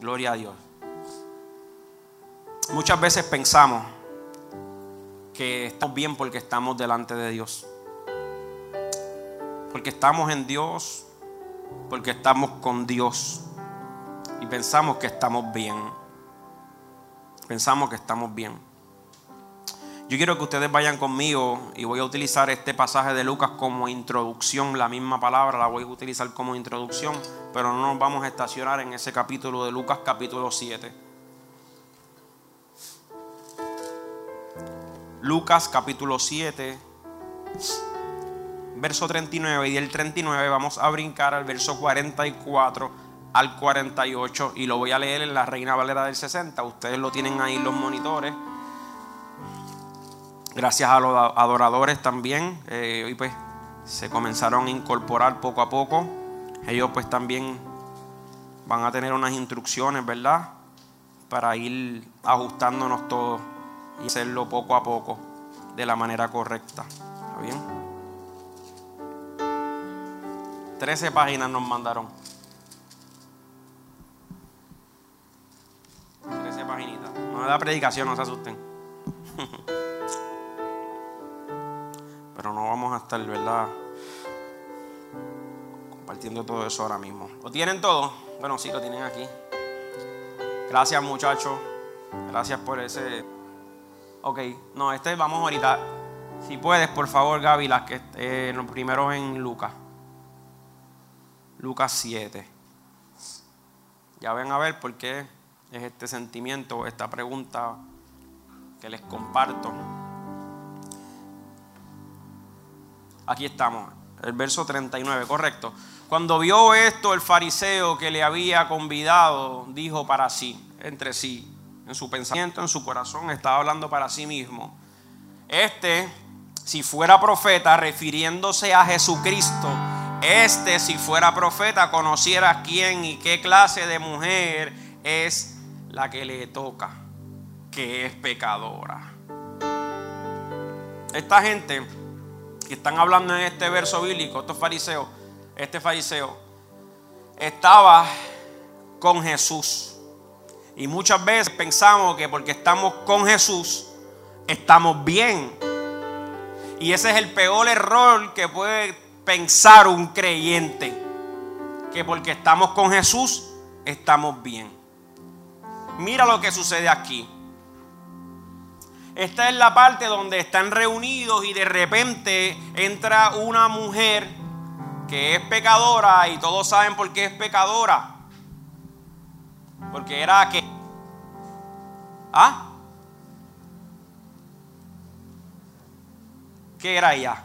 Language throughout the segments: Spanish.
Gloria a Dios. Muchas veces pensamos que estamos bien porque estamos delante de Dios. Porque estamos en Dios, porque estamos con Dios. Y pensamos que estamos bien. Pensamos que estamos bien. Yo quiero que ustedes vayan conmigo y voy a utilizar este pasaje de Lucas como introducción, la misma palabra la voy a utilizar como introducción, pero no nos vamos a estacionar en ese capítulo de Lucas capítulo 7. Lucas capítulo 7, verso 39 y del 39 vamos a brincar al verso 44 al 48 y lo voy a leer en la Reina Valera del 60. Ustedes lo tienen ahí los monitores. Gracias a los adoradores también. Eh, hoy pues se comenzaron a incorporar poco a poco. Ellos pues también van a tener unas instrucciones, ¿verdad? Para ir ajustándonos todos y hacerlo poco a poco de la manera correcta. ¿Está bien? Trece páginas nos mandaron. Trece paginitas. No me da predicación, no se asusten. Pero no vamos a estar, ¿verdad? Compartiendo todo eso ahora mismo. ¿Lo tienen todo? Bueno, sí, lo tienen aquí. Gracias, muchachos. Gracias por ese. Ok, no, este vamos ahorita. Si puedes, por favor, Gaby, que eh, los primeros en Lucas. Lucas 7. Ya ven a ver por qué es este sentimiento, esta pregunta que les comparto. Aquí estamos, el verso 39, correcto. Cuando vio esto, el fariseo que le había convidado dijo para sí, entre sí, en su pensamiento, en su corazón, estaba hablando para sí mismo. Este, si fuera profeta, refiriéndose a Jesucristo, este, si fuera profeta, conociera quién y qué clase de mujer es la que le toca, que es pecadora. Esta gente que están hablando en este verso bíblico, estos fariseos, este fariseo, estaba con Jesús. Y muchas veces pensamos que porque estamos con Jesús, estamos bien. Y ese es el peor error que puede pensar un creyente. Que porque estamos con Jesús, estamos bien. Mira lo que sucede aquí. Esta es la parte donde están reunidos y de repente entra una mujer que es pecadora y todos saben por qué es pecadora. Porque era que... ¿Ah? ¿Qué era ella?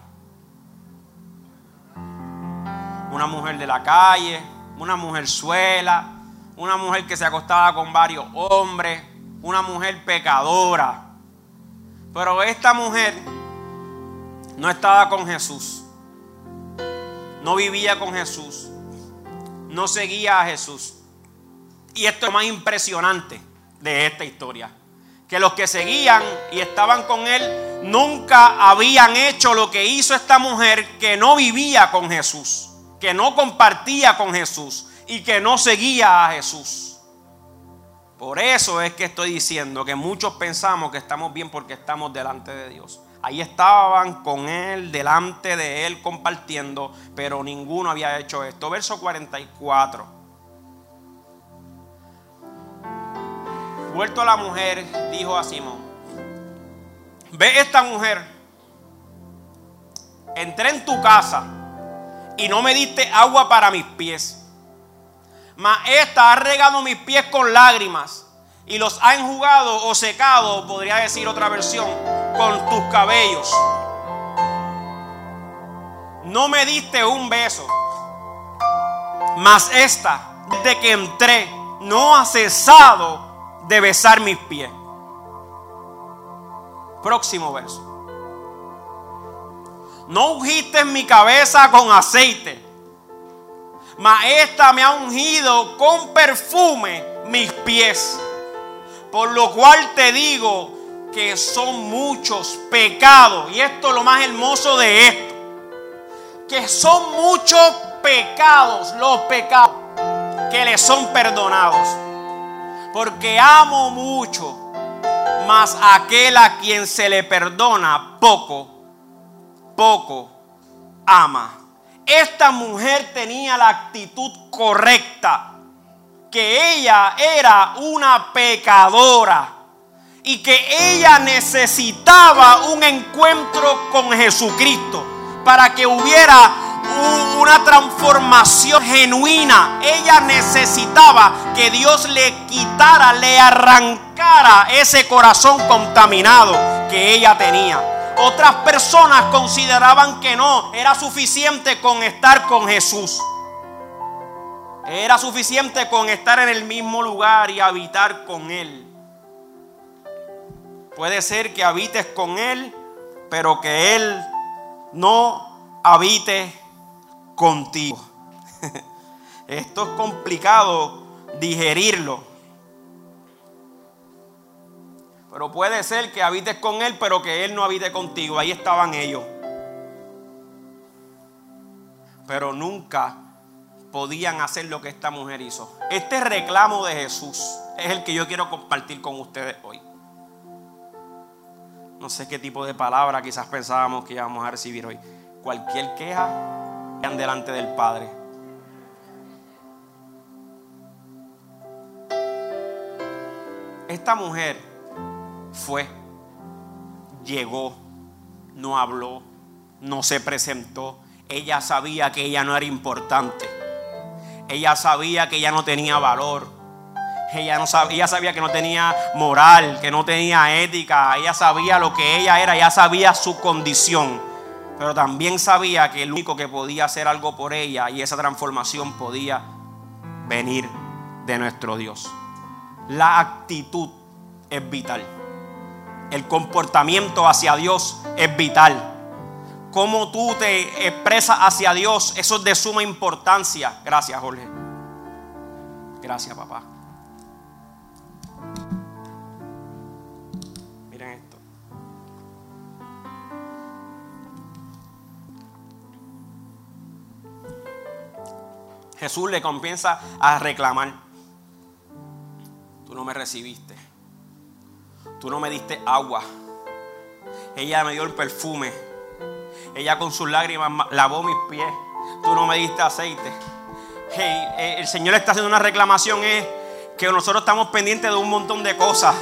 Una mujer de la calle, una mujer suela, una mujer que se acostaba con varios hombres, una mujer pecadora. Pero esta mujer no estaba con Jesús. No vivía con Jesús. No seguía a Jesús. Y esto es lo más impresionante de esta historia. Que los que seguían y estaban con él nunca habían hecho lo que hizo esta mujer que no vivía con Jesús. Que no compartía con Jesús. Y que no seguía a Jesús. Por eso es que estoy diciendo que muchos pensamos que estamos bien porque estamos delante de Dios. Ahí estaban con Él, delante de Él, compartiendo, pero ninguno había hecho esto. Verso 44. Vuelto a la mujer, dijo a Simón, ve esta mujer, entré en tu casa y no me diste agua para mis pies mas esta ha regado mis pies con lágrimas y los ha enjugado o secado, podría decir otra versión, con tus cabellos. No me diste un beso, mas esta, desde que entré, no ha cesado de besar mis pies. Próximo verso. No ungiste mi cabeza con aceite mas esta me ha ungido con perfume mis pies. Por lo cual te digo que son muchos pecados. Y esto es lo más hermoso de esto. Que son muchos pecados, los pecados que le son perdonados. porque amo mucho, mas aquel a quien se le perdona poco, poco ama. Esta mujer tenía la actitud correcta, que ella era una pecadora y que ella necesitaba un encuentro con Jesucristo para que hubiera una transformación genuina. Ella necesitaba que Dios le quitara, le arrancara ese corazón contaminado que ella tenía. Otras personas consideraban que no, era suficiente con estar con Jesús. Era suficiente con estar en el mismo lugar y habitar con Él. Puede ser que habites con Él, pero que Él no habite contigo. Esto es complicado digerirlo. Pero puede ser que habites con Él, pero que Él no habite contigo. Ahí estaban ellos. Pero nunca podían hacer lo que esta mujer hizo. Este reclamo de Jesús es el que yo quiero compartir con ustedes hoy. No sé qué tipo de palabra quizás pensábamos que íbamos a recibir hoy. Cualquier queja, vean delante del Padre. Esta mujer fue, llegó, no habló, no se presentó. Ella sabía que ella no era importante. Ella sabía que ella no tenía valor. Ella, no sabía, sabía que no tenía moral, que no tenía ética. Ella sabía lo que ella era, ella sabía su condición. Pero también sabía que el único que podía hacer algo por ella y esa transformación podía venir de nuestro Dios. La actitud es vital el comportamiento hacia Dios es vital. Cómo tú te expresas hacia Dios, eso es de suma importancia. Gracias, Jorge. Gracias, papá. Miren esto. Jesús le comienza a reclamar. Tú no me recibiste. Tú no me diste agua. Ella me dio el perfume. Ella con sus lágrimas lavó mis pies. Tú no me diste aceite. Eh, el Señor está haciendo una reclamación. Es que nosotros estamos pendientes de un montón de cosas.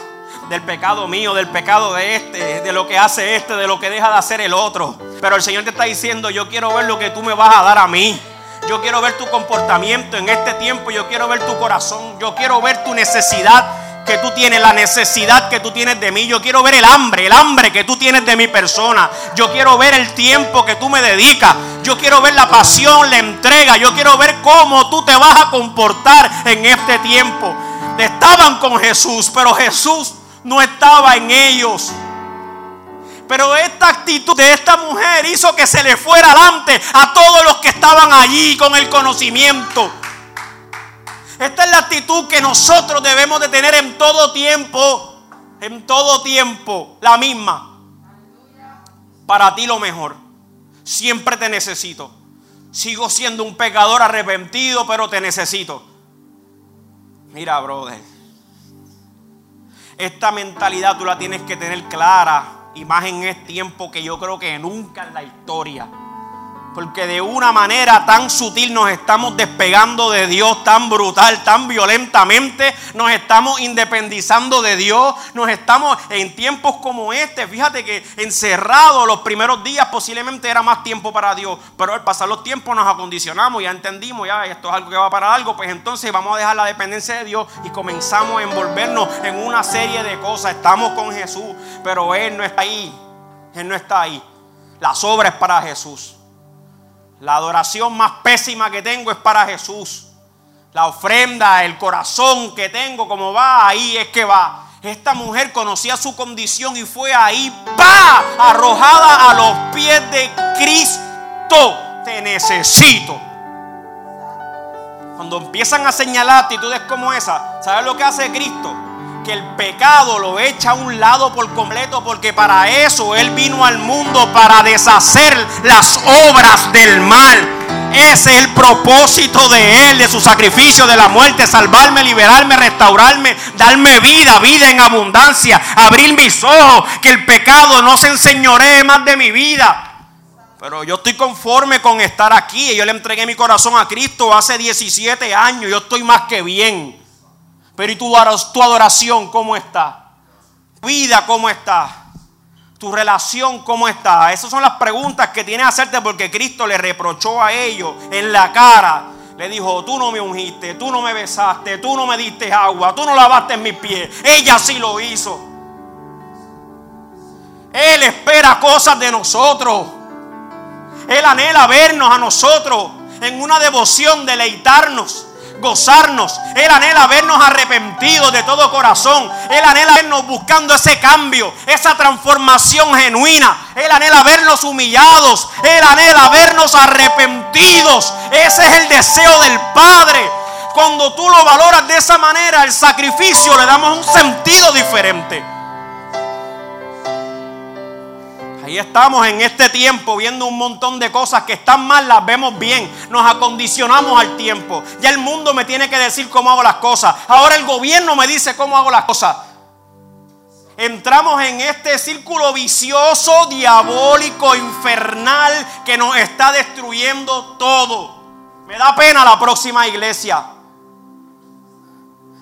Del pecado mío, del pecado de este, de lo que hace este, de lo que deja de hacer el otro. Pero el Señor te está diciendo, yo quiero ver lo que tú me vas a dar a mí. Yo quiero ver tu comportamiento en este tiempo. Yo quiero ver tu corazón. Yo quiero ver tu necesidad que tú tienes, la necesidad que tú tienes de mí. Yo quiero ver el hambre, el hambre que tú tienes de mi persona. Yo quiero ver el tiempo que tú me dedicas. Yo quiero ver la pasión, la entrega. Yo quiero ver cómo tú te vas a comportar en este tiempo. Estaban con Jesús, pero Jesús no estaba en ellos. Pero esta actitud de esta mujer hizo que se le fuera adelante a todos los que estaban allí con el conocimiento. Esta es la actitud que nosotros debemos de tener en todo tiempo. En todo tiempo. La misma. Para ti lo mejor. Siempre te necesito. Sigo siendo un pecador arrepentido, pero te necesito. Mira, brother. Esta mentalidad tú la tienes que tener clara. Y más en este tiempo que yo creo que nunca en la historia. Porque de una manera tan sutil nos estamos despegando de Dios, tan brutal, tan violentamente, nos estamos independizando de Dios, nos estamos en tiempos como este, fíjate que encerrados los primeros días posiblemente era más tiempo para Dios, pero al pasar los tiempos nos acondicionamos, ya entendimos, ya esto es algo que va para algo, pues entonces vamos a dejar la dependencia de Dios y comenzamos a envolvernos en una serie de cosas, estamos con Jesús, pero Él no está ahí, Él no está ahí, la sobra es para Jesús. La adoración más pésima que tengo es para Jesús. La ofrenda, el corazón que tengo, como va, ahí es que va. Esta mujer conocía su condición y fue ahí, pa, arrojada a los pies de Cristo. Te necesito. Cuando empiezan a señalar actitudes como esa, ¿sabes lo que hace Cristo? Que el pecado lo echa a un lado por completo, porque para eso Él vino al mundo, para deshacer las obras del mal. Ese es el propósito de Él, de su sacrificio, de la muerte, salvarme, liberarme, restaurarme, darme vida, vida en abundancia, abrir mis ojos, que el pecado no se enseñoree más de mi vida. Pero yo estoy conforme con estar aquí. Yo le entregué mi corazón a Cristo hace 17 años. Yo estoy más que bien. Pero ¿y tu, adoración cómo está? ¿Vida cómo está? ¿Tu relación cómo está? Esas son las preguntas que tienes que hacerte porque Cristo le reprochó a ellos en la cara. Le dijo, tú no me ungiste, tú no me besaste, tú no me diste agua, tú no lavaste mis pies. Ella sí lo hizo. Él espera cosas de nosotros. Él anhela vernos a nosotros en una devoción, deleitarnos, gozarnos. Él anhela vernos arrepentidos de todo corazón. Él anhela vernos buscando ese cambio, esa transformación genuina. Él anhela vernos humillados. Él anhela vernos arrepentidos. Ese es el deseo del Padre. Cuando tú lo valoras de esa manera, el sacrificio le damos un sentido diferente. Ahí estamos en este tiempo viendo un montón de cosas que están mal, las vemos bien. Nos acondicionamos al tiempo. Ya el mundo me tiene que decir cómo hago las cosas. Ahora el gobierno me dice cómo hago las cosas. Entramos en este círculo vicioso, diabólico, infernal que nos está destruyendo todo. Me da pena la próxima iglesia.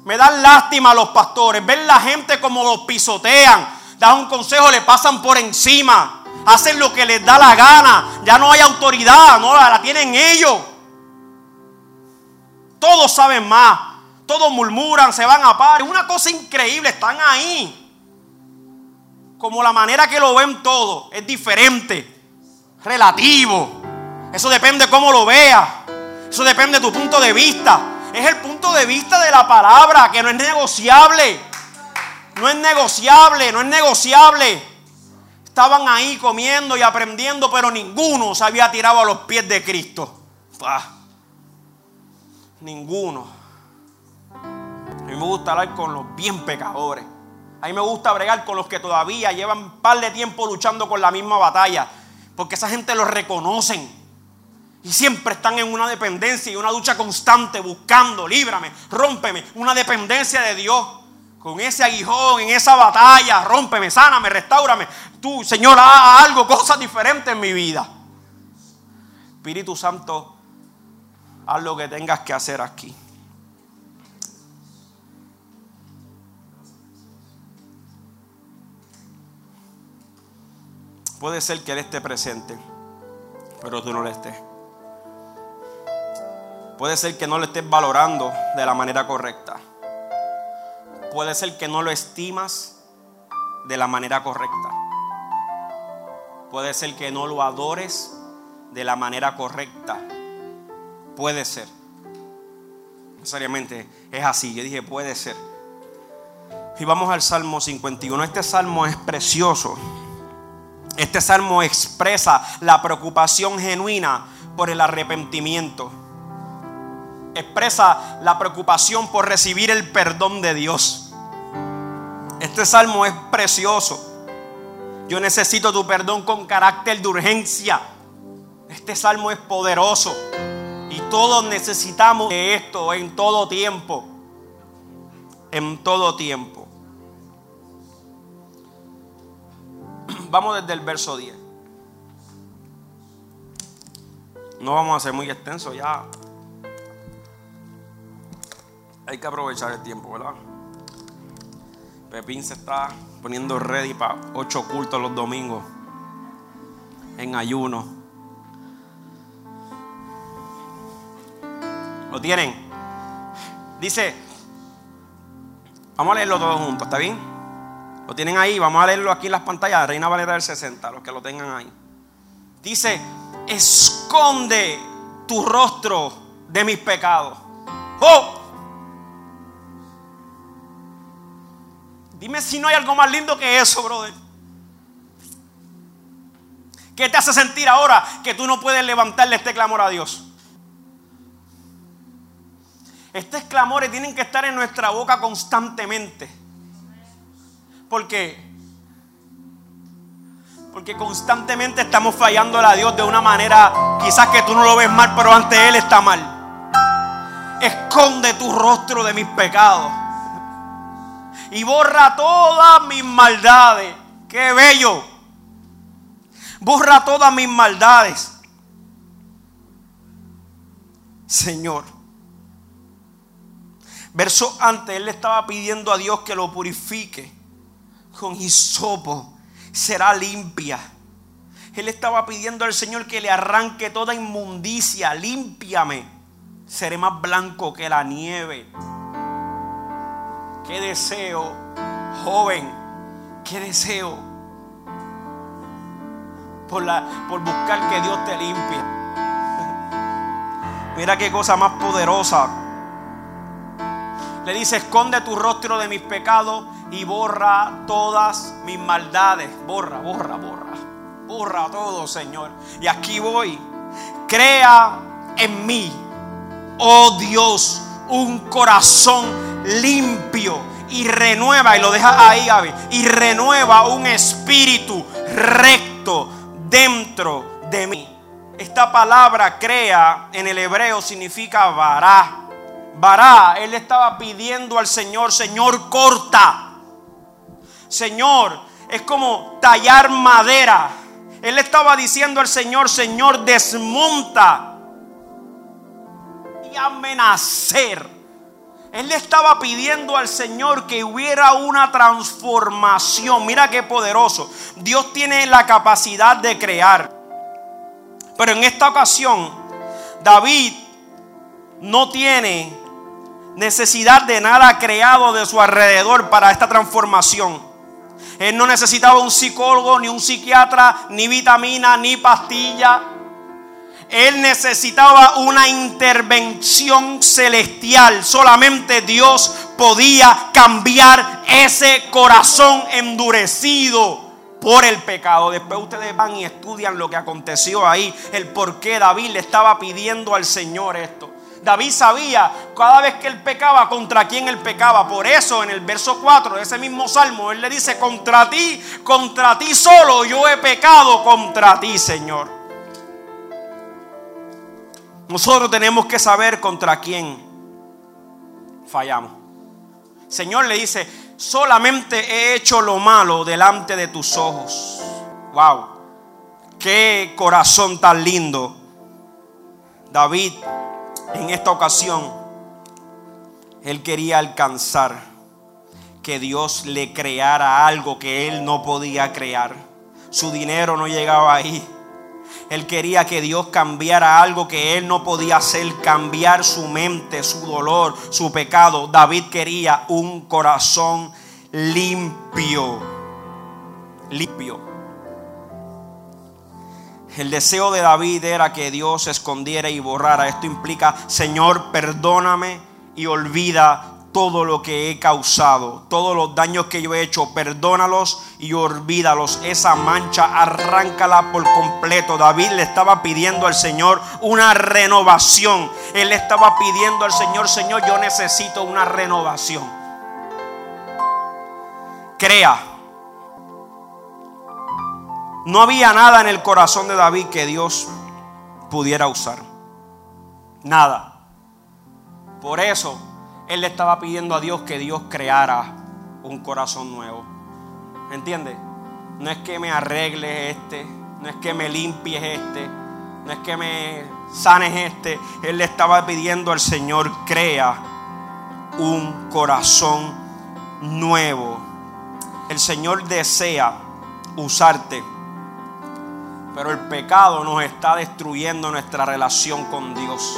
Me da lástima a los pastores. Ver la gente como los pisotean dan un consejo, le pasan por encima, hacen lo que les da la gana, ya no hay autoridad, no la, tienen ellos. Todos saben más, todos murmuran, se van a par. Es una cosa increíble, están ahí. Como la manera que lo ven todos es diferente, relativo. Eso depende de cómo lo veas. Eso depende de tu punto de vista. Es el punto de vista de la palabra que no es negociable. No es negociable, no es negociable. Estaban ahí comiendo y aprendiendo, pero ninguno se había tirado a los pies de Cristo. Ninguno. A mí me gusta hablar con los bien pecadores. A mí me gusta bregar con los que todavía llevan un par de tiempo luchando con la misma batalla. Porque esa gente los reconocen. Y siempre están en una dependencia y una lucha constante buscando, líbrame, rómpeme, una dependencia de Dios con ese aguijón, en esa batalla, rómpeme, sáname, restaurame. Tú, Señor, haz algo, cosas diferentes en mi vida. Espíritu Santo, haz lo que tengas que hacer aquí. Puede ser que Él esté presente, pero tú no lo estés. Puede ser que no lo estés valorando de la manera correcta puede ser que no lo estimas de la manera correcta. Puede ser que no lo adores de la manera correcta. Puede ser. Necesariamente es así. Yo dije, puede ser. Y vamos al Salmo 51. Este salmo es precioso. Este salmo expresa la preocupación genuina por el arrepentimiento expresa la preocupación por recibir el perdón de Dios. Este salmo es precioso. Yo necesito tu perdón con carácter de urgencia. Este salmo es poderoso. Y todos necesitamos de esto en todo tiempo. En todo tiempo. Vamos desde el verso 10. No vamos a ser muy extenso ya. Hay que aprovechar el tiempo, ¿verdad? Pepín se está poniendo ready para ocho cultos los domingos en ayuno. ¿Lo tienen? Dice, vamos a leerlo todos juntos, ¿está bien? Lo tienen ahí, vamos a leerlo aquí en las pantallas, Reina Valera del 60, los que lo tengan ahí. Dice, esconde tu rostro de mis pecados. ¡Oh! Dime si no hay algo más lindo que eso, brother. ¿Qué te hace sentir ahora que tú no puedes levantarle este clamor a Dios? Estos clamores tienen que estar en nuestra boca constantemente. Porque Porque constantemente estamos fallando a Dios de una manera, quizás que tú no lo ves mal, pero ante Él está mal. Esconde tu rostro de mis pecados. Y borra todas mis maldades. Qué bello. Borra todas mis maldades. Señor. Verso antes, él le estaba pidiendo a Dios que lo purifique con hisopo. Será limpia. Él estaba pidiendo al Señor que le arranque toda inmundicia. Límpiame. Seré más blanco que la nieve. Qué deseo, joven. Qué deseo. Por, la, por buscar que Dios te limpie. Mira qué cosa más poderosa le dice, esconde tu rostro de mis pecados y borra todas mis maldades. Borra, borra, borra. Borra todo, Señor. Y aquí voy. Crea en mí, oh Dios, un corazón limpio y renueva, y lo deja ahí, y renueva un espíritu recto dentro de mí. Esta palabra crea en el hebreo significa vará Bará, él estaba pidiendo al Señor, Señor, corta. Señor, es como tallar madera. Él estaba diciendo al Señor, Señor, desmonta y amenacer. Él le estaba pidiendo al Señor que hubiera una transformación. Mira qué poderoso. Dios tiene la capacidad de crear. Pero en esta ocasión, David no tiene necesidad de nada creado de su alrededor para esta transformación. Él no necesitaba un psicólogo, ni un psiquiatra, ni vitamina, ni pastilla. Él necesitaba una intervención celestial. Solamente Dios podía cambiar ese corazón endurecido por el pecado. Después ustedes van y estudian lo que aconteció ahí, el por qué David le estaba pidiendo al Señor esto. David sabía cada vez que él pecaba contra quién él pecaba. Por eso en el verso 4 de ese mismo salmo, él le dice, contra ti, contra ti solo yo he pecado contra ti, Señor. Nosotros tenemos que saber contra quién fallamos. Señor le dice, solamente he hecho lo malo delante de tus ojos. Wow, qué corazón tan lindo. David en esta ocasión, él quería alcanzar que Dios le creara algo que él no podía crear. Su dinero no llegaba ahí. Él quería que Dios cambiara algo que él no podía hacer, cambiar su mente, su dolor, su pecado. David quería un corazón limpio, limpio. El deseo de David era que Dios escondiera y borrara. Esto implica, Señor, perdóname y olvida todo lo que he causado, todos los daños que yo he hecho, perdónalos y olvídalos. Esa mancha, arráncala por completo. David le estaba pidiendo al Señor una renovación. Él estaba pidiendo al Señor, Señor, yo necesito una renovación. Crea no había nada en el corazón de David que Dios pudiera usar. Nada. Por eso él le estaba pidiendo a Dios que Dios creara un corazón nuevo. ¿Entiendes? No es que me arregles este, no es que me limpies este, no es que me sanes este. Él le estaba pidiendo al Señor, crea un corazón nuevo. El Señor desea usarte pero el pecado nos está destruyendo nuestra relación con Dios.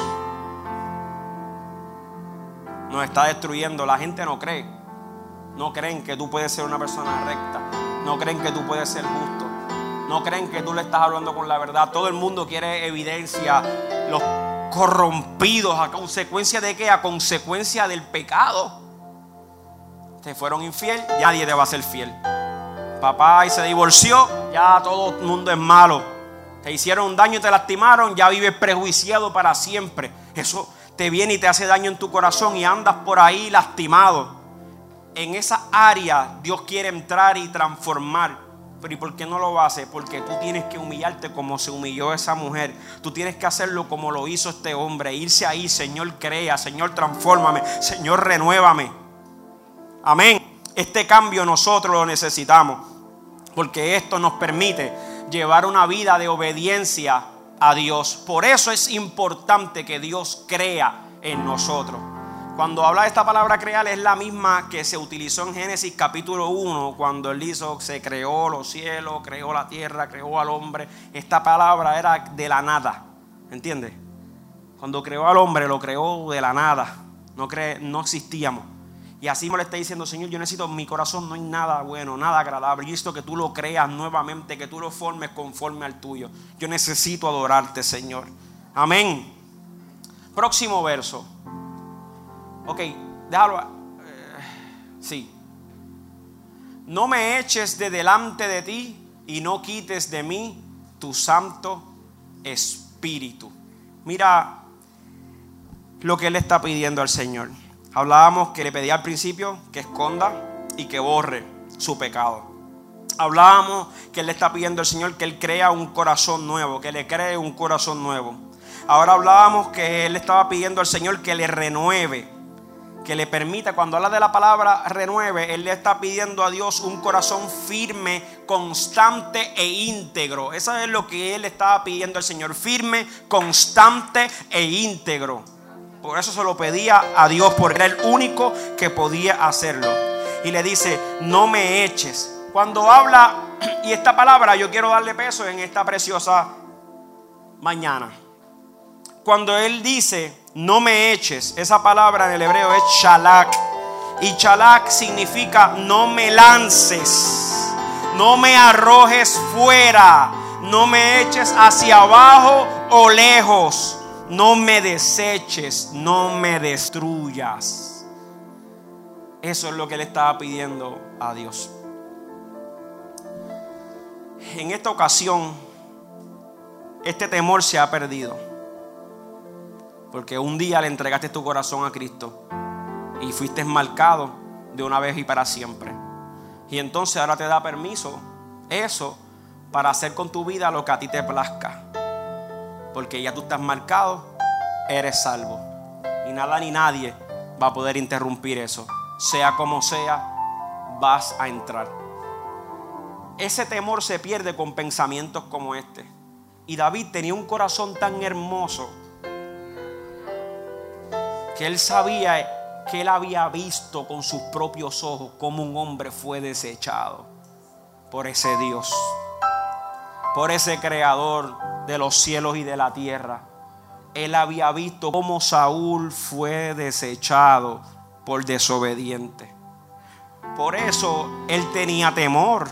Nos está destruyendo. La gente no cree. No creen que tú puedes ser una persona recta. No creen que tú puedes ser justo. No creen que tú le estás hablando con la verdad. Todo el mundo quiere evidencia. Los corrompidos a consecuencia de qué? A consecuencia del pecado. Te fueron infiel, ya nadie te va a ser fiel papá y se divorció, ya todo el mundo es malo. Te hicieron daño y te lastimaron, ya vives prejuiciado para siempre. Eso te viene y te hace daño en tu corazón y andas por ahí lastimado. En esa área Dios quiere entrar y transformar. Pero ¿y por qué no lo hace? Porque tú tienes que humillarte como se humilló esa mujer. Tú tienes que hacerlo como lo hizo este hombre. Irse ahí, Señor, crea, Señor, transfórmame, Señor, renuévame. Amén. Este cambio nosotros lo necesitamos. Porque esto nos permite llevar una vida de obediencia a Dios. Por eso es importante que Dios crea en nosotros. Cuando habla de esta palabra crear es la misma que se utilizó en Génesis capítulo 1, cuando él hizo, se creó los cielos, creó la tierra, creó al hombre. Esta palabra era de la nada, ¿entiendes? Cuando creó al hombre lo creó de la nada, no, no existíamos. Y así me le está diciendo, Señor, yo necesito, mi corazón no hay nada bueno, nada agradable. Y esto que tú lo creas nuevamente, que tú lo formes conforme al tuyo. Yo necesito adorarte, Señor. Amén. Próximo verso. Ok, déjalo. Eh, sí. No me eches de delante de ti y no quites de mí tu santo espíritu. Mira lo que él está pidiendo al Señor. Hablábamos que le pedía al principio que esconda y que borre su pecado. Hablábamos que él le está pidiendo al Señor que él crea un corazón nuevo, que le cree un corazón nuevo. Ahora hablábamos que él estaba pidiendo al Señor que le renueve, que le permita, cuando habla de la palabra renueve, él le está pidiendo a Dios un corazón firme, constante e íntegro. Eso es lo que él estaba pidiendo al Señor, firme, constante e íntegro. Por eso se lo pedía a Dios, porque era el único que podía hacerlo. Y le dice, no me eches. Cuando habla, y esta palabra yo quiero darle peso en esta preciosa mañana. Cuando él dice, no me eches. Esa palabra en el hebreo es shalak. Y shalak significa no me lances, no me arrojes fuera, no me eches hacia abajo o lejos, no me deseches, no me destruyas. Eso es lo que le estaba pidiendo a Dios. En esta ocasión, este temor se ha perdido. Porque un día le entregaste tu corazón a Cristo y fuiste marcado de una vez y para siempre. Y entonces ahora te da permiso eso para hacer con tu vida lo que a ti te plazca. Porque ya tú estás marcado, eres salvo. Y nada ni nadie va a poder interrumpir eso. Sea como sea, vas a entrar. Ese temor se pierde con pensamientos como este. Y David tenía un corazón tan hermoso que él sabía que él había visto con sus propios ojos cómo un hombre fue desechado por ese Dios, por ese creador de los cielos y de la tierra. Él había visto cómo Saúl fue desechado por desobediente. Por eso él tenía temor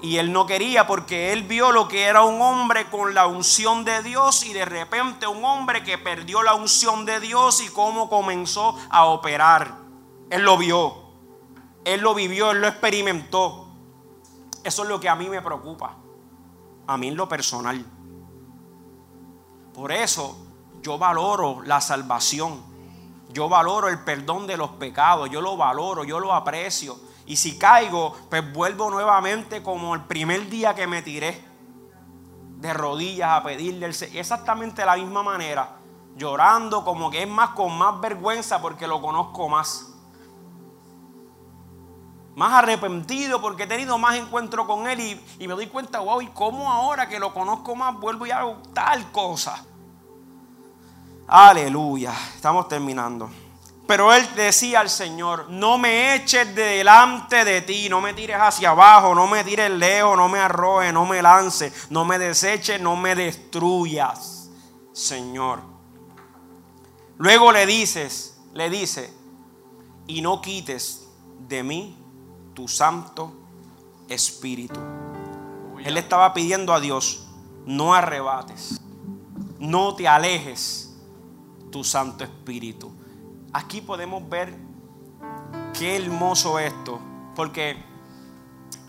y él no quería porque él vio lo que era un hombre con la unción de Dios y de repente un hombre que perdió la unción de Dios y cómo comenzó a operar. Él lo vio, él lo vivió, él lo experimentó. Eso es lo que a mí me preocupa, a mí en lo personal. Por eso yo valoro la salvación, yo valoro el perdón de los pecados, yo lo valoro, yo lo aprecio. Y si caigo, pues vuelvo nuevamente como el primer día que me tiré de rodillas a pedirle exactamente de la misma manera, llorando como que es más con más vergüenza porque lo conozco más. Más arrepentido porque he tenido más encuentro con él y, y me doy cuenta, wow, ¿y cómo ahora que lo conozco más vuelvo y hago tal cosa? Aleluya, estamos terminando. Pero él decía al Señor, no me eches de delante de ti, no me tires hacia abajo, no me tires lejos, no me arrojes, no me lances, no me deseches, no me destruyas, Señor. Luego le dices, le dice, y no quites de mí tu santo espíritu. Él estaba pidiendo a Dios, no arrebates, no te alejes tu santo espíritu. Aquí podemos ver qué hermoso esto, porque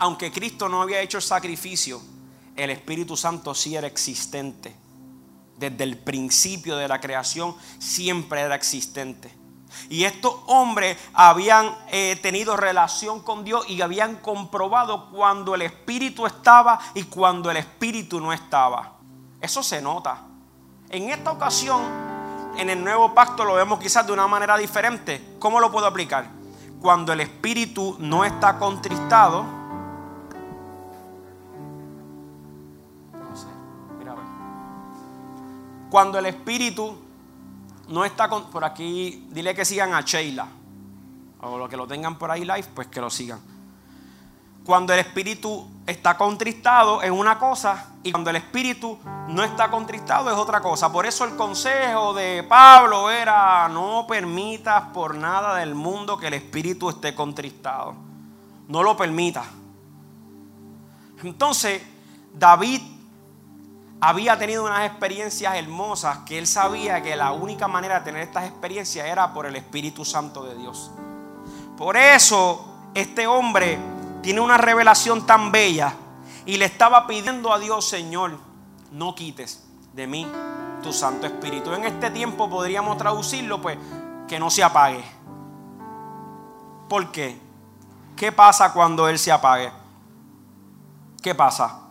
aunque Cristo no había hecho el sacrificio, el Espíritu Santo sí era existente. Desde el principio de la creación siempre era existente. Y estos hombres habían eh, tenido relación con Dios y habían comprobado cuando el Espíritu estaba y cuando el Espíritu no estaba. Eso se nota. En esta ocasión, en el nuevo pacto lo vemos quizás de una manera diferente. ¿Cómo lo puedo aplicar? Cuando el Espíritu no está contristado, cuando el Espíritu no está con, por aquí, dile que sigan a Sheila. O lo que lo tengan por ahí live, pues que lo sigan. Cuando el espíritu está contristado es una cosa y cuando el espíritu no está contristado es otra cosa. Por eso el consejo de Pablo era no permitas por nada del mundo que el espíritu esté contristado. No lo permitas. Entonces, David había tenido unas experiencias hermosas que él sabía que la única manera de tener estas experiencias era por el Espíritu Santo de Dios. Por eso este hombre tiene una revelación tan bella y le estaba pidiendo a Dios, Señor, no quites de mí tu Santo Espíritu. En este tiempo podríamos traducirlo, pues, que no se apague. ¿Por qué? ¿Qué pasa cuando Él se apague? ¿Qué pasa?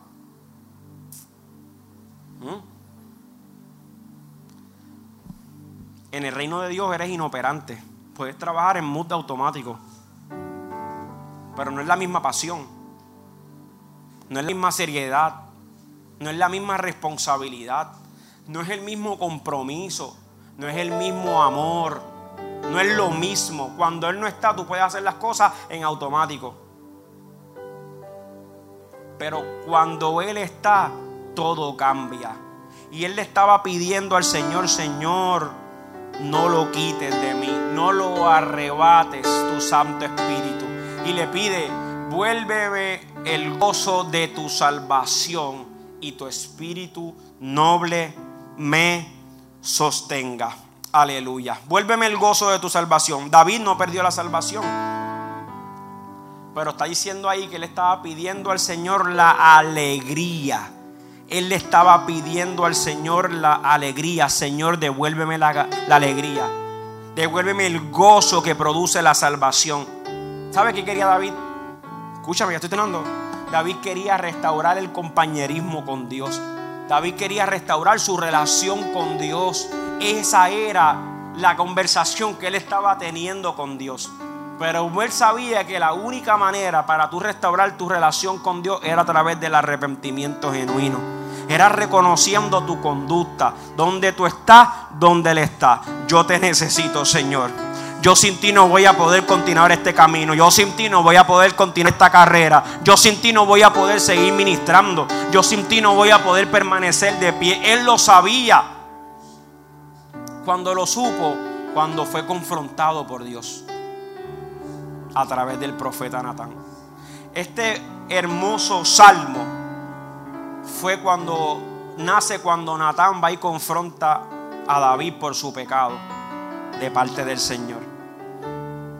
En el reino de Dios eres inoperante. Puedes trabajar en mood automático. Pero no es la misma pasión. No es la misma seriedad. No es la misma responsabilidad. No es el mismo compromiso. No es el mismo amor. No es lo mismo. Cuando Él no está, tú puedes hacer las cosas en automático. Pero cuando Él está, todo cambia. Y él le estaba pidiendo al Señor, Señor, no lo quites de mí, no lo arrebates tu Santo Espíritu. Y le pide, vuélveme el gozo de tu salvación y tu Espíritu noble me sostenga. Aleluya. Vuélveme el gozo de tu salvación. David no perdió la salvación. Pero está diciendo ahí que él estaba pidiendo al Señor la alegría él le estaba pidiendo al Señor la alegría. Señor, devuélveme la, alegría. Devuélveme el gozo que produce la salvación. ¿Sabe qué quería David? Escúchame, ya estoy teniendo. David quería restaurar el compañerismo con Dios. David quería restaurar su relación con Dios. Esa era la conversación que él estaba teniendo con Dios. Pero él sabía que la única manera para tú restaurar tu relación con Dios era a través del arrepentimiento genuino era reconociendo tu conducta, donde tú estás, donde Él está. Yo te necesito, Señor. Yo sin ti no voy a poder continuar este camino. Yo sin ti no voy a poder continuar esta carrera. Yo sin ti no voy a poder seguir ministrando. Yo sin ti no voy a poder permanecer de pie. Él lo sabía. Cuando lo supo, cuando fue confrontado por Dios a través del profeta Natán. Este hermoso salmo fue cuando nace cuando Natán va y confronta a David por su pecado de parte del Señor.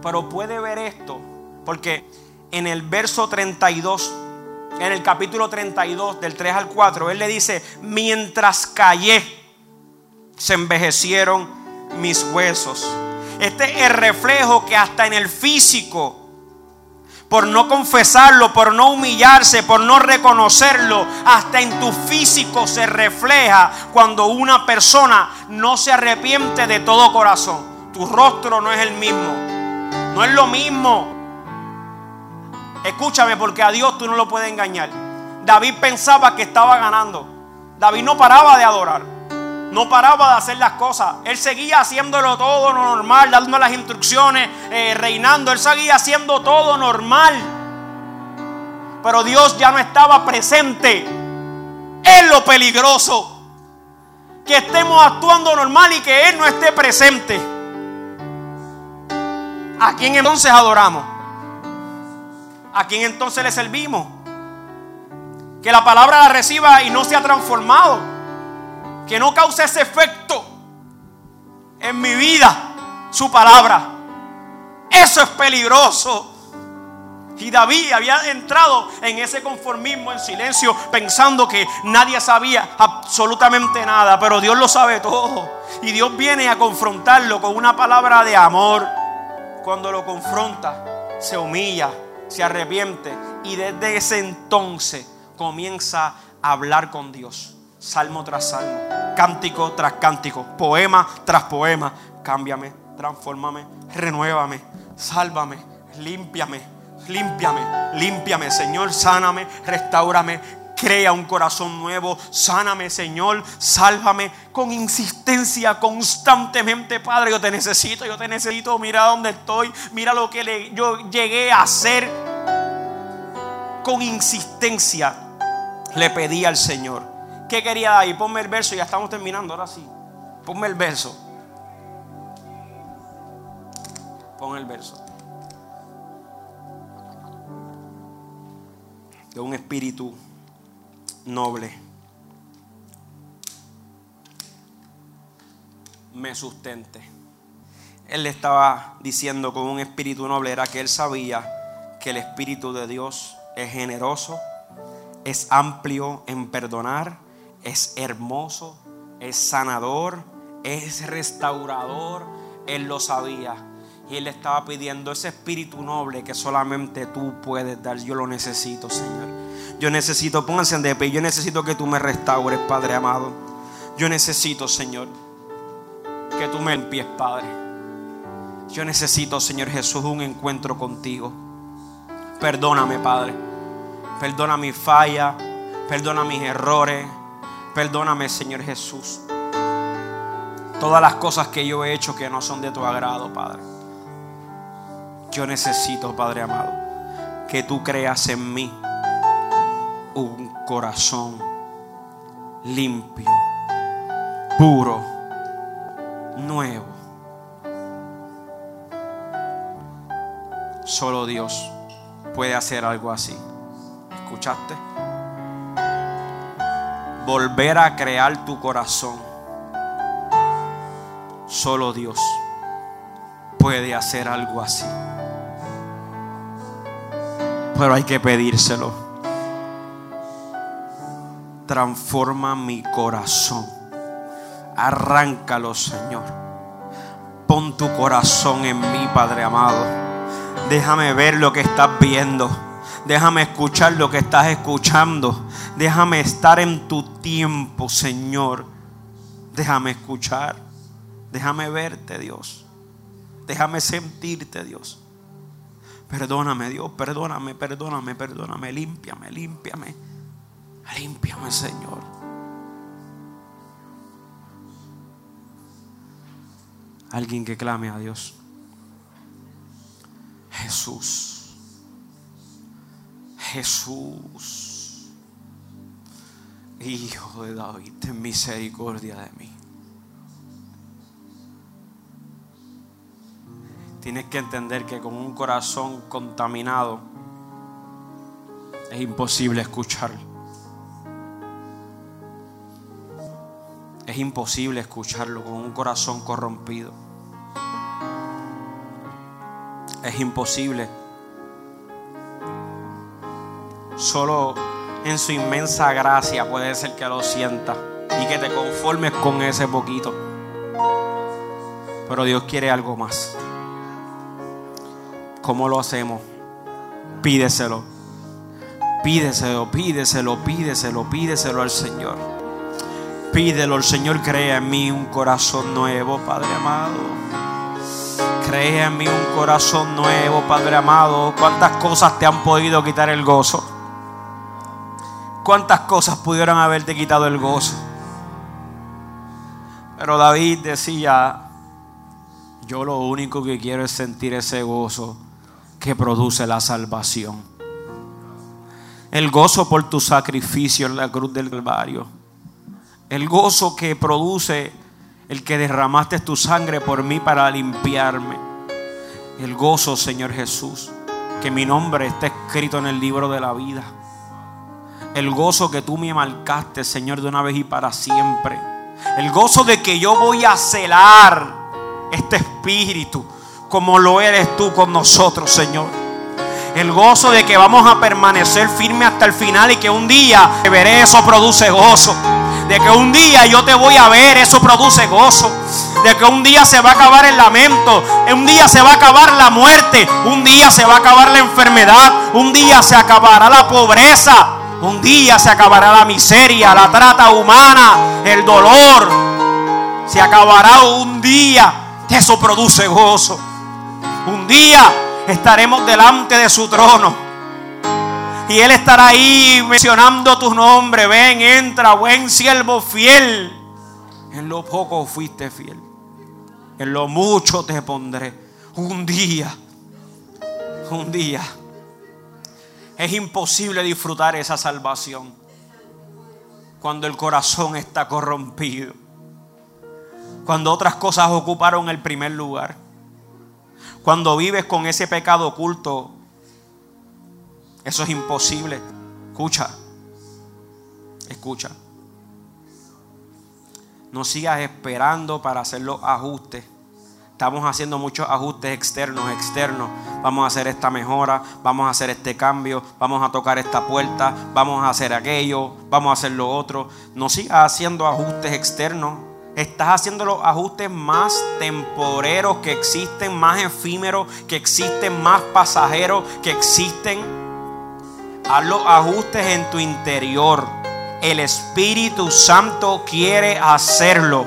Pero puede ver esto porque en el verso 32, en el capítulo 32 del 3 al 4, él le dice, mientras callé, se envejecieron mis huesos. Este es el reflejo que hasta en el físico por no confesarlo, por no humillarse, por no reconocerlo, hasta en tu físico se refleja cuando una persona no se arrepiente de todo corazón. Tu rostro no es el mismo, no es lo mismo. Escúchame porque a Dios tú no lo puedes engañar. David pensaba que estaba ganando. David no paraba de adorar. No paraba de hacer las cosas. Él seguía haciéndolo todo normal, dando las instrucciones, eh, reinando. Él seguía haciendo todo normal. Pero Dios ya no estaba presente. Es lo peligroso. Que estemos actuando normal y que Él no esté presente. ¿A quién entonces adoramos? ¿A quién entonces le servimos? Que la palabra la reciba y no se ha transformado que no cause ese efecto en mi vida, su palabra. Eso es peligroso. Y David había entrado en ese conformismo, en silencio, pensando que nadie sabía absolutamente nada, pero Dios lo sabe todo. Y Dios viene a confrontarlo con una palabra de amor. Cuando lo confronta, se humilla, se arrepiente y desde ese entonces comienza a hablar con Dios. Salmo tras salmo, cántico tras cántico, poema tras poema. Cámbiame, transfórmame, renuévame, sálvame, límpiame límpiame, límpiame, Señor, sáname, restaurame, crea un corazón nuevo, sáname, Señor, sálvame con insistencia constantemente, Padre, yo te necesito, yo te necesito, mira dónde estoy, mira lo que yo llegué a hacer con insistencia. Le pedí al Señor. ¿Qué quería ahí? Ponme el verso, ya estamos terminando, ahora sí. Ponme el verso. Pon el verso. de un espíritu noble me sustente. Él le estaba diciendo con un espíritu noble era que él sabía que el espíritu de Dios es generoso, es amplio en perdonar, es hermoso, es sanador, es restaurador. Él lo sabía. Y él estaba pidiendo ese espíritu noble que solamente tú puedes dar. Yo lo necesito, Señor. Yo necesito, pónganse de pie, yo necesito que tú me restaures, Padre amado. Yo necesito, Señor, que tú me limpies, Padre. Yo necesito, Señor Jesús, un encuentro contigo. Perdóname, Padre. Perdona mi falla. Perdona mis errores. Perdóname, Señor Jesús. Todas las cosas que yo he hecho que no son de tu agrado, Padre. Yo necesito, Padre amado, que tú creas en mí un corazón limpio, puro, nuevo. Solo Dios puede hacer algo así. ¿Escuchaste? Volver a crear tu corazón. Solo Dios puede hacer algo así pero hay que pedírselo. Transforma mi corazón. Arráncalo, Señor. Pon tu corazón en mí, Padre amado. Déjame ver lo que estás viendo. Déjame escuchar lo que estás escuchando. Déjame estar en tu tiempo, Señor. Déjame escuchar. Déjame verte, Dios. Déjame sentirte, Dios. Perdóname, Dios, perdóname, perdóname, perdóname, límpiame, límpiame. Límpiame, Señor. Alguien que clame a Dios. Jesús. Jesús. Hijo de David, ten misericordia de mí. tienes que entender que con un corazón contaminado es imposible escuchar. Es imposible escucharlo con un corazón corrompido. Es imposible. Solo en su inmensa gracia puede ser que lo sienta y que te conformes con ese poquito. Pero Dios quiere algo más. ¿Cómo lo hacemos? Pídeselo. Pídeselo, pídeselo, pídeselo, pídeselo al Señor. Pídelo, el Señor crea en mí un corazón nuevo, Padre amado. Crea en mí un corazón nuevo, Padre amado. ¿Cuántas cosas te han podido quitar el gozo? ¿Cuántas cosas pudieron haberte quitado el gozo? Pero David decía, yo lo único que quiero es sentir ese gozo que produce la salvación. El gozo por tu sacrificio en la cruz del Calvario. El gozo que produce el que derramaste tu sangre por mí para limpiarme. El gozo, Señor Jesús, que mi nombre esté escrito en el libro de la vida. El gozo que tú me marcaste, Señor, de una vez y para siempre. El gozo de que yo voy a celar este espíritu como lo eres tú con nosotros, Señor. El gozo de que vamos a permanecer firme hasta el final y que un día te veré, eso produce gozo. De que un día yo te voy a ver, eso produce gozo. De que un día se va a acabar el lamento, un día se va a acabar la muerte, un día se va a acabar la enfermedad, un día se acabará la pobreza, un día se acabará la miseria, la trata humana, el dolor. Se acabará un día. Eso produce gozo. Un día estaremos delante de su trono. Y Él estará ahí mencionando tu nombre. Ven, entra, buen siervo fiel. En lo poco fuiste fiel. En lo mucho te pondré. Un día. Un día. Es imposible disfrutar esa salvación cuando el corazón está corrompido. Cuando otras cosas ocuparon el primer lugar. Cuando vives con ese pecado oculto, eso es imposible. Escucha, escucha. No sigas esperando para hacer los ajustes. Estamos haciendo muchos ajustes externos, externos. Vamos a hacer esta mejora, vamos a hacer este cambio, vamos a tocar esta puerta, vamos a hacer aquello, vamos a hacer lo otro. No sigas haciendo ajustes externos. Estás haciendo los ajustes más temporeros que existen, más efímeros que existen, más pasajeros que existen. Haz los ajustes en tu interior. El Espíritu Santo quiere hacerlo.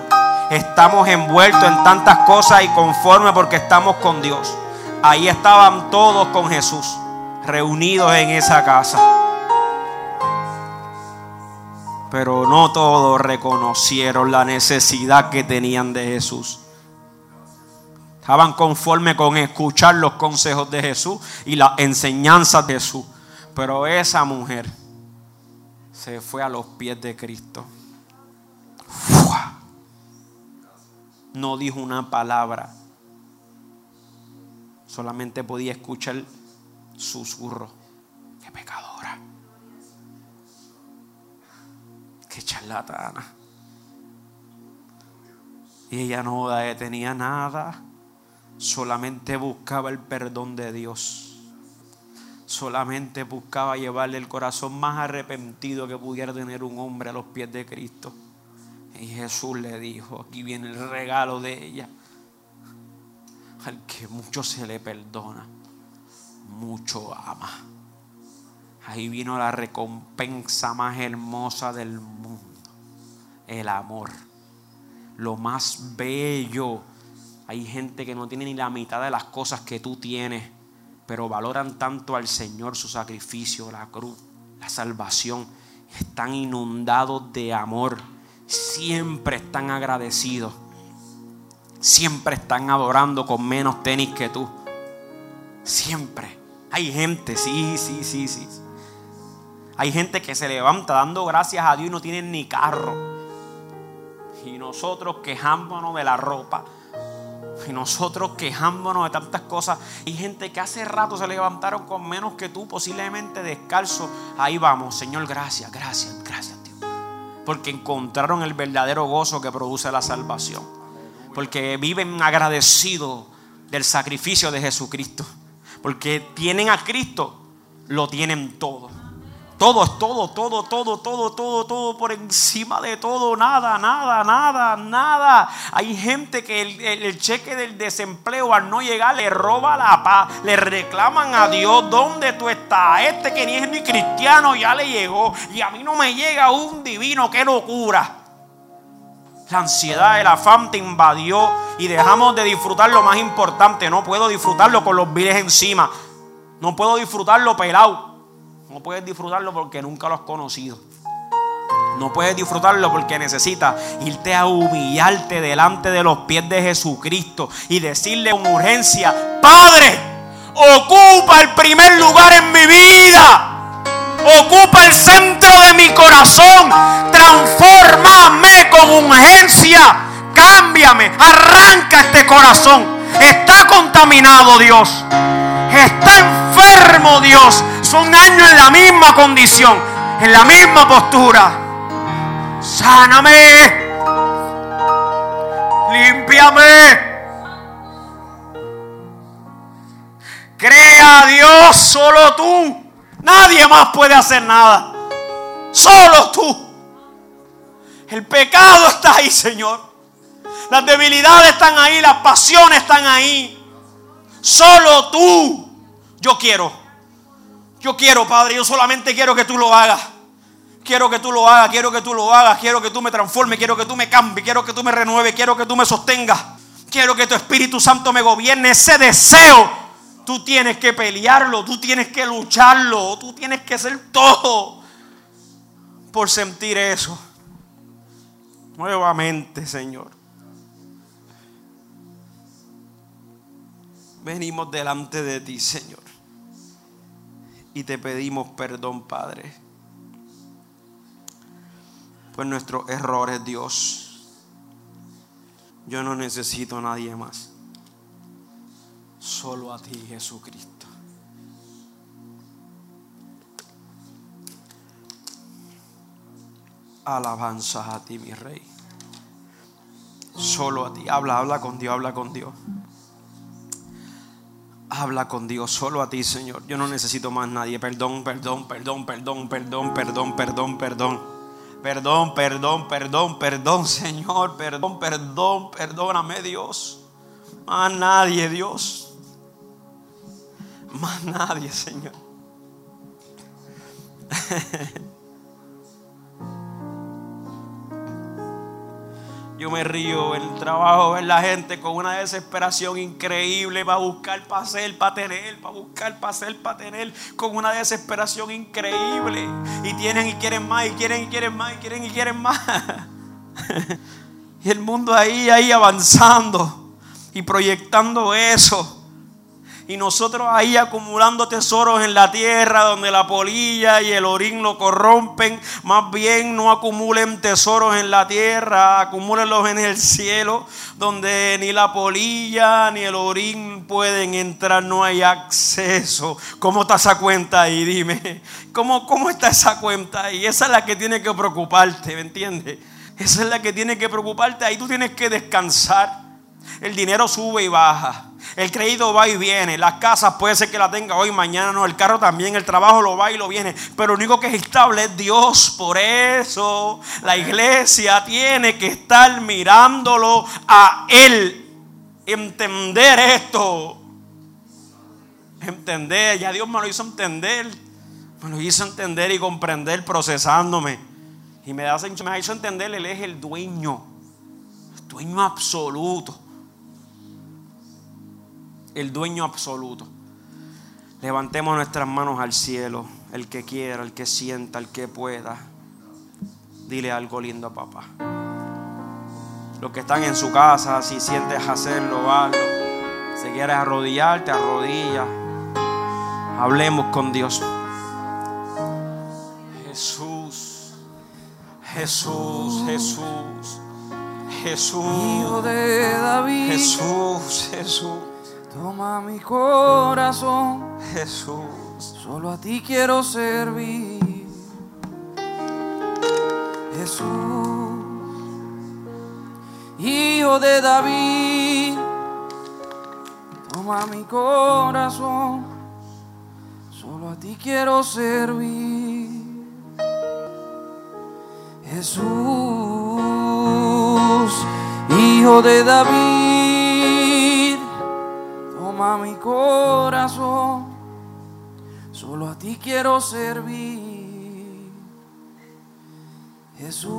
Estamos envueltos en tantas cosas y conforme porque estamos con Dios. Ahí estaban todos con Jesús, reunidos en esa casa pero no todos reconocieron la necesidad que tenían de Jesús. Estaban conformes con escuchar los consejos de Jesús y las enseñanzas de Jesús. Pero esa mujer se fue a los pies de Cristo. No dijo una palabra. Solamente podía escuchar susurro. Qué pecadora. Qué charlatana. Y ella no tenía nada, solamente buscaba el perdón de Dios. Solamente buscaba llevarle el corazón más arrepentido que pudiera tener un hombre a los pies de Cristo. Y Jesús le dijo, aquí viene el regalo de ella. Al que mucho se le perdona, mucho ama. Ahí vino la recompensa más hermosa del mundo. El amor. Lo más bello. Hay gente que no tiene ni la mitad de las cosas que tú tienes, pero valoran tanto al Señor, su sacrificio, la cruz, la salvación. Están inundados de amor. Siempre están agradecidos. Siempre están adorando con menos tenis que tú. Siempre. Hay gente, sí, sí, sí, sí. Hay gente que se levanta dando gracias a Dios y no tienen ni carro. Y nosotros quejándonos de la ropa. Y nosotros quejándonos de tantas cosas. Hay gente que hace rato se levantaron con menos que tú, posiblemente descalzo. Ahí vamos, Señor, gracias, gracias, gracias. Porque encontraron el verdadero gozo que produce la salvación. Porque viven agradecidos del sacrificio de Jesucristo. Porque tienen a Cristo, lo tienen todo. Todo todo, todo, todo, todo, todo, todo por encima de todo, nada, nada, nada, nada. Hay gente que el, cheque del desempleo al no llegar le roba la paz, le reclaman a Dios, ¿dónde tú estás? Este que ni es ni cristiano ya le llegó y a mí no me llega un divino, qué locura. La ansiedad, el afán te invadió y dejamos de disfrutar lo más importante. No puedo disfrutarlo con los viles encima. No puedo disfrutarlo pelado. No puedes disfrutarlo porque nunca lo has conocido. No puedes disfrutarlo porque necesitas irte a humillarte delante de los pies de Jesucristo y decirle con urgencia, Padre, ocupa el primer lugar en mi vida. Ocupa el centro de mi corazón. Transformame con urgencia. Cámbiame. Arranca este corazón. Está contaminado Dios. Está enfermo Dios son años en la misma condición, en la misma postura. Sáname. Límpiame. Crea a Dios solo tú. Nadie más puede hacer nada. Solo tú. El pecado está ahí, Señor. Las debilidades están ahí, las pasiones están ahí. Solo tú. Yo quiero. Yo quiero, Padre. Yo solamente quiero que tú lo hagas. Quiero que tú lo hagas, quiero que tú lo hagas, quiero que tú me transformes, quiero que tú me cambies, quiero que tú me renueves, quiero que tú me sostengas. Quiero que tu Espíritu Santo me gobierne. Ese deseo, tú tienes que pelearlo, tú tienes que lucharlo, tú tienes que hacer todo por sentir eso. Nuevamente, Señor. Venimos delante de ti, Señor. Y te pedimos perdón, Padre. Por nuestros errores, Dios. Yo no necesito a nadie más. Solo a ti, Jesucristo. Alabanzas a ti, mi rey. Solo a ti. Habla, habla con Dios, habla con Dios. Habla con Dios, solo a ti, Señor. Yo no necesito más nadie. Perdón, perdón, perdón, perdón, perdón, perdón, perdón, perdón. Perdón, perdón, perdón, perdón, Señor. Perdón, perdón, perdóname, Dios. Más nadie, Dios. Más nadie, Señor. Yo me río el trabajo, ver la gente con una desesperación increíble para buscar, para hacer, para tener, para buscar, para hacer, para tener, con una desesperación increíble. Y tienen y quieren más, y quieren y quieren más, y quieren y quieren más. y el mundo ahí, ahí avanzando y proyectando eso. Y nosotros ahí acumulando tesoros en la tierra donde la polilla y el orín lo corrompen. Más bien no acumulen tesoros en la tierra, acumúlenlos en el cielo donde ni la polilla ni el orín pueden entrar, no hay acceso. ¿Cómo está esa cuenta ahí? Dime, ¿cómo, cómo está esa cuenta ahí? Esa es la que tiene que preocuparte, ¿me entiendes? Esa es la que tiene que preocuparte. Ahí tú tienes que descansar. El dinero sube y baja. El crédito va y viene. Las casas puede ser que la tenga hoy, mañana no. El carro también, el trabajo lo va y lo viene. Pero lo único que es estable es Dios. Por eso la iglesia tiene que estar mirándolo a Él. Entender esto. Entender. Ya Dios me lo hizo entender. Me lo hizo entender y comprender procesándome. Y me, hace, me hizo entender, Él es el dueño. El dueño absoluto el dueño absoluto. Levantemos nuestras manos al cielo, el que quiera, el que sienta, el que pueda. Dile algo lindo a papá. Los que están en su casa, si sientes hacerlo, hazlo. Si quieres arrodillarte, arrodilla. Hablemos con Dios. Jesús, Jesús, Jesús, Jesús. Hijo de David. Jesús, Jesús. Toma mi corazón, Jesús. solo a ti quiero servir. Jesús, Hijo de David, toma mi corazón, solo a ti quiero servir. Jesús, Hijo de David, toma mi corazón, solo a ti quiero servir. Jesús,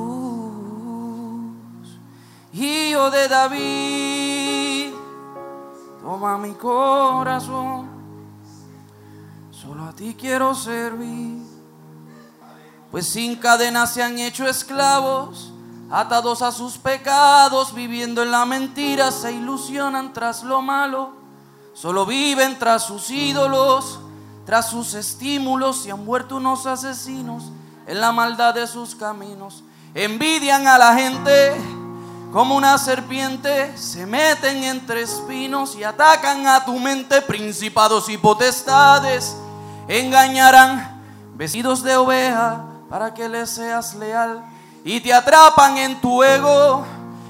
Hijo de David, toma mi corazón, solo a ti quiero servir. Pues sin cadenas se han hecho esclavos, atados a sus pecados, viviendo en la mentira, se ilusionan tras lo malo, solo viven tras sus ídolos, tras sus estímulos y han muerto unos asesinos en la maldad de sus caminos. Envidian a la gente como una serpiente, se meten entre espinos y atacan a tu mente, principados y potestades, engañarán vestidos de oveja para que les seas leal y te atrapan en tu ego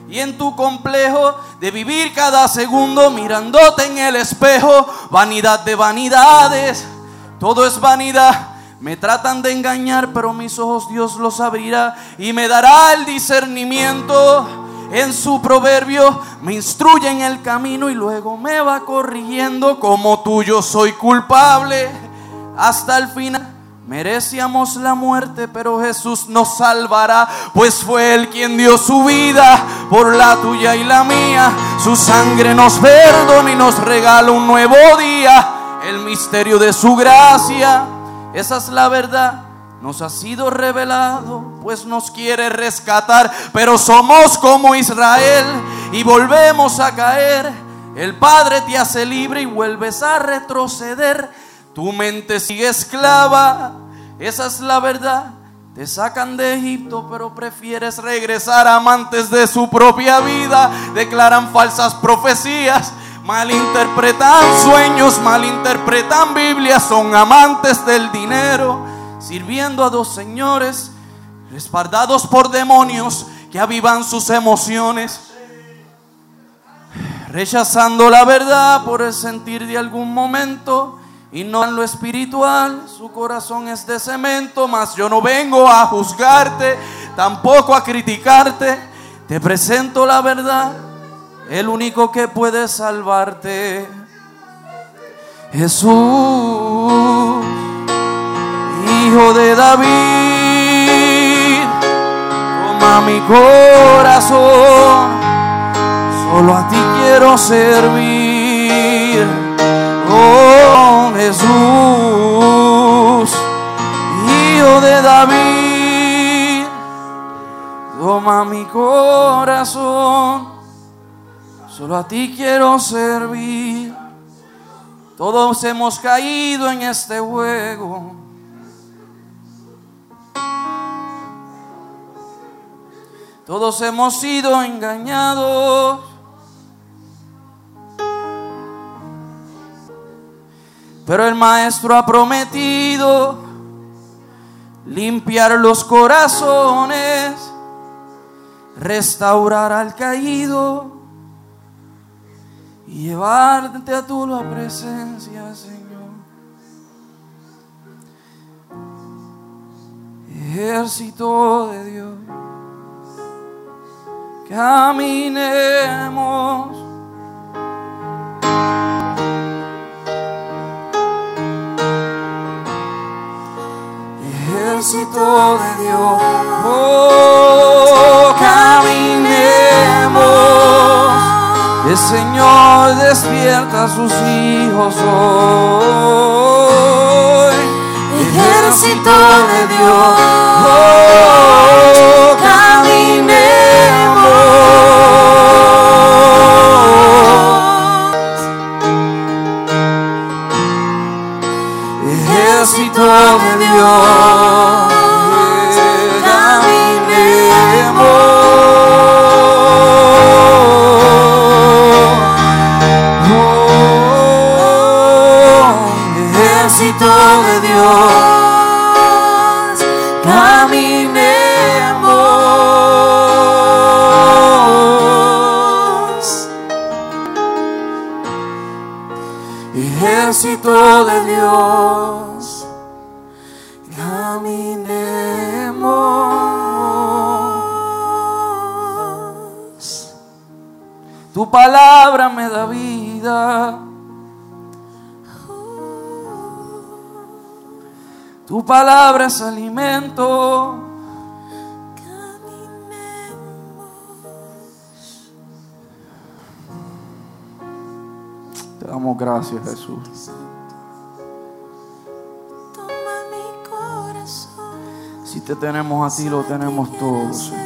y en tu complejo de vivir cada segundo mirándote en el espejo, vanidad de vanidades, todo es vanidad. Me tratan de engañar, pero mis ojos Dios los abrirá y me dará el discernimiento. En su proverbio me instruye en el camino y luego me va corrigiendo como tuyo soy culpable hasta el final. Merecíamos la muerte, pero Jesús nos salvará, pues fue Él quien dio su vida por la tuya y la mía. Su sangre nos perdona y nos regala un nuevo día, el misterio de su gracia. Esa es la verdad, nos ha sido revelado, pues nos quiere rescatar, pero somos como Israel y volvemos a caer. El Padre te hace libre y vuelves a retroceder. Tu mente sigue esclava, esa es la verdad. Te sacan de Egipto, pero prefieres regresar amantes de su propia vida. Declaran falsas profecías, malinterpretan sueños, malinterpretan Biblias, son amantes del dinero, sirviendo a dos señores, respaldados por demonios que avivan sus emociones. Rechazando la verdad por el sentir de algún momento y no en lo espiritual. Su corazón es de cemento, mas yo no vengo a juzgarte, tampoco a criticarte. Te presento la verdad, el único que puede salvarte. Jesús, Hijo de David, toma mi corazón, solo a ti quiero servir. Jesús, Hijo de David, toma mi corazón, solo a ti quiero servir. Todos hemos caído en este juego. Todos hemos sido engañados. Pero el maestro ha prometido limpiar los corazones, restaurar al caído y llevarte a tu presencia, Señor. Ejército de Dios, caminemos. Ejército de Dios, oh, caminemos. El Señor despierta a sus hijos hoy. Ejército de Dios, oh, es alimento. Te damos gracias, Jesús. Toma mi corazón. Si te tenemos a ti, lo tenemos todo, Señor.